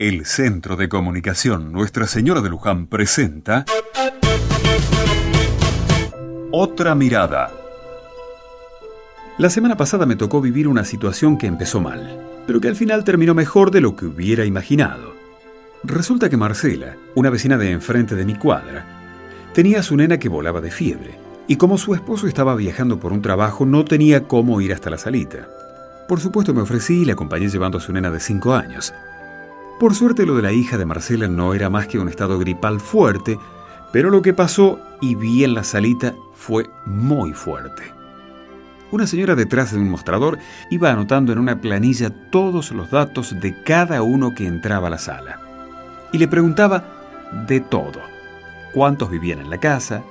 El Centro de Comunicación Nuestra Señora de Luján presenta Otra Mirada. La semana pasada me tocó vivir una situación que empezó mal, pero que al final terminó mejor de lo que hubiera imaginado. Resulta que Marcela, una vecina de enfrente de mi cuadra, tenía a su nena que volaba de fiebre, y como su esposo estaba viajando por un trabajo, no tenía cómo ir hasta la salita. Por supuesto me ofrecí y le acompañé llevando a su nena de 5 años. Por suerte lo de la hija de Marcela no era más que un estado gripal fuerte, pero lo que pasó y vi en la salita fue muy fuerte. Una señora detrás de un mostrador iba anotando en una planilla todos los datos de cada uno que entraba a la sala y le preguntaba de todo. Cuántos vivían en la casa,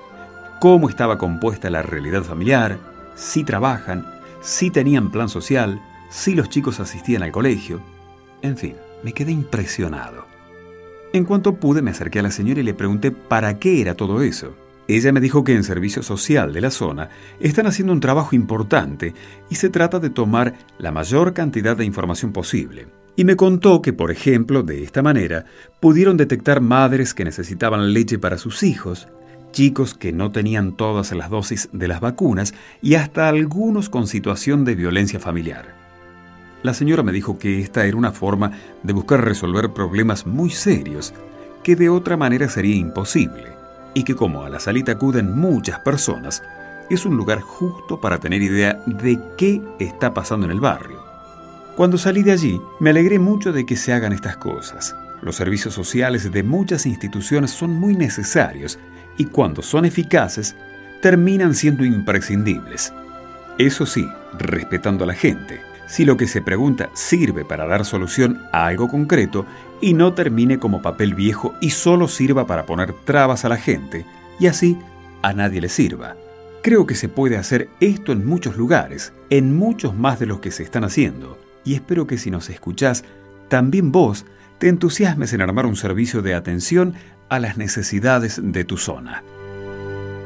cómo estaba compuesta la realidad familiar, si trabajan, si tenían plan social, si los chicos asistían al colegio. En fin, me quedé impresionado. En cuanto pude me acerqué a la señora y le pregunté para qué era todo eso. Ella me dijo que en servicio social de la zona están haciendo un trabajo importante y se trata de tomar la mayor cantidad de información posible y me contó que, por ejemplo, de esta manera, pudieron detectar madres que necesitaban leche para sus hijos, chicos que no tenían todas las dosis de las vacunas y hasta algunos con situación de violencia familiar. La señora me dijo que esta era una forma de buscar resolver problemas muy serios que de otra manera sería imposible y que como a la salita acuden muchas personas, es un lugar justo para tener idea de qué está pasando en el barrio. Cuando salí de allí, me alegré mucho de que se hagan estas cosas. Los servicios sociales de muchas instituciones son muy necesarios y cuando son eficaces, terminan siendo imprescindibles. Eso sí, respetando a la gente. Si lo que se pregunta sirve para dar solución a algo concreto y no termine como papel viejo y solo sirva para poner trabas a la gente y así a nadie le sirva. Creo que se puede hacer esto en muchos lugares, en muchos más de los que se están haciendo y espero que si nos escuchás, también vos te entusiasmes en armar un servicio de atención a las necesidades de tu zona.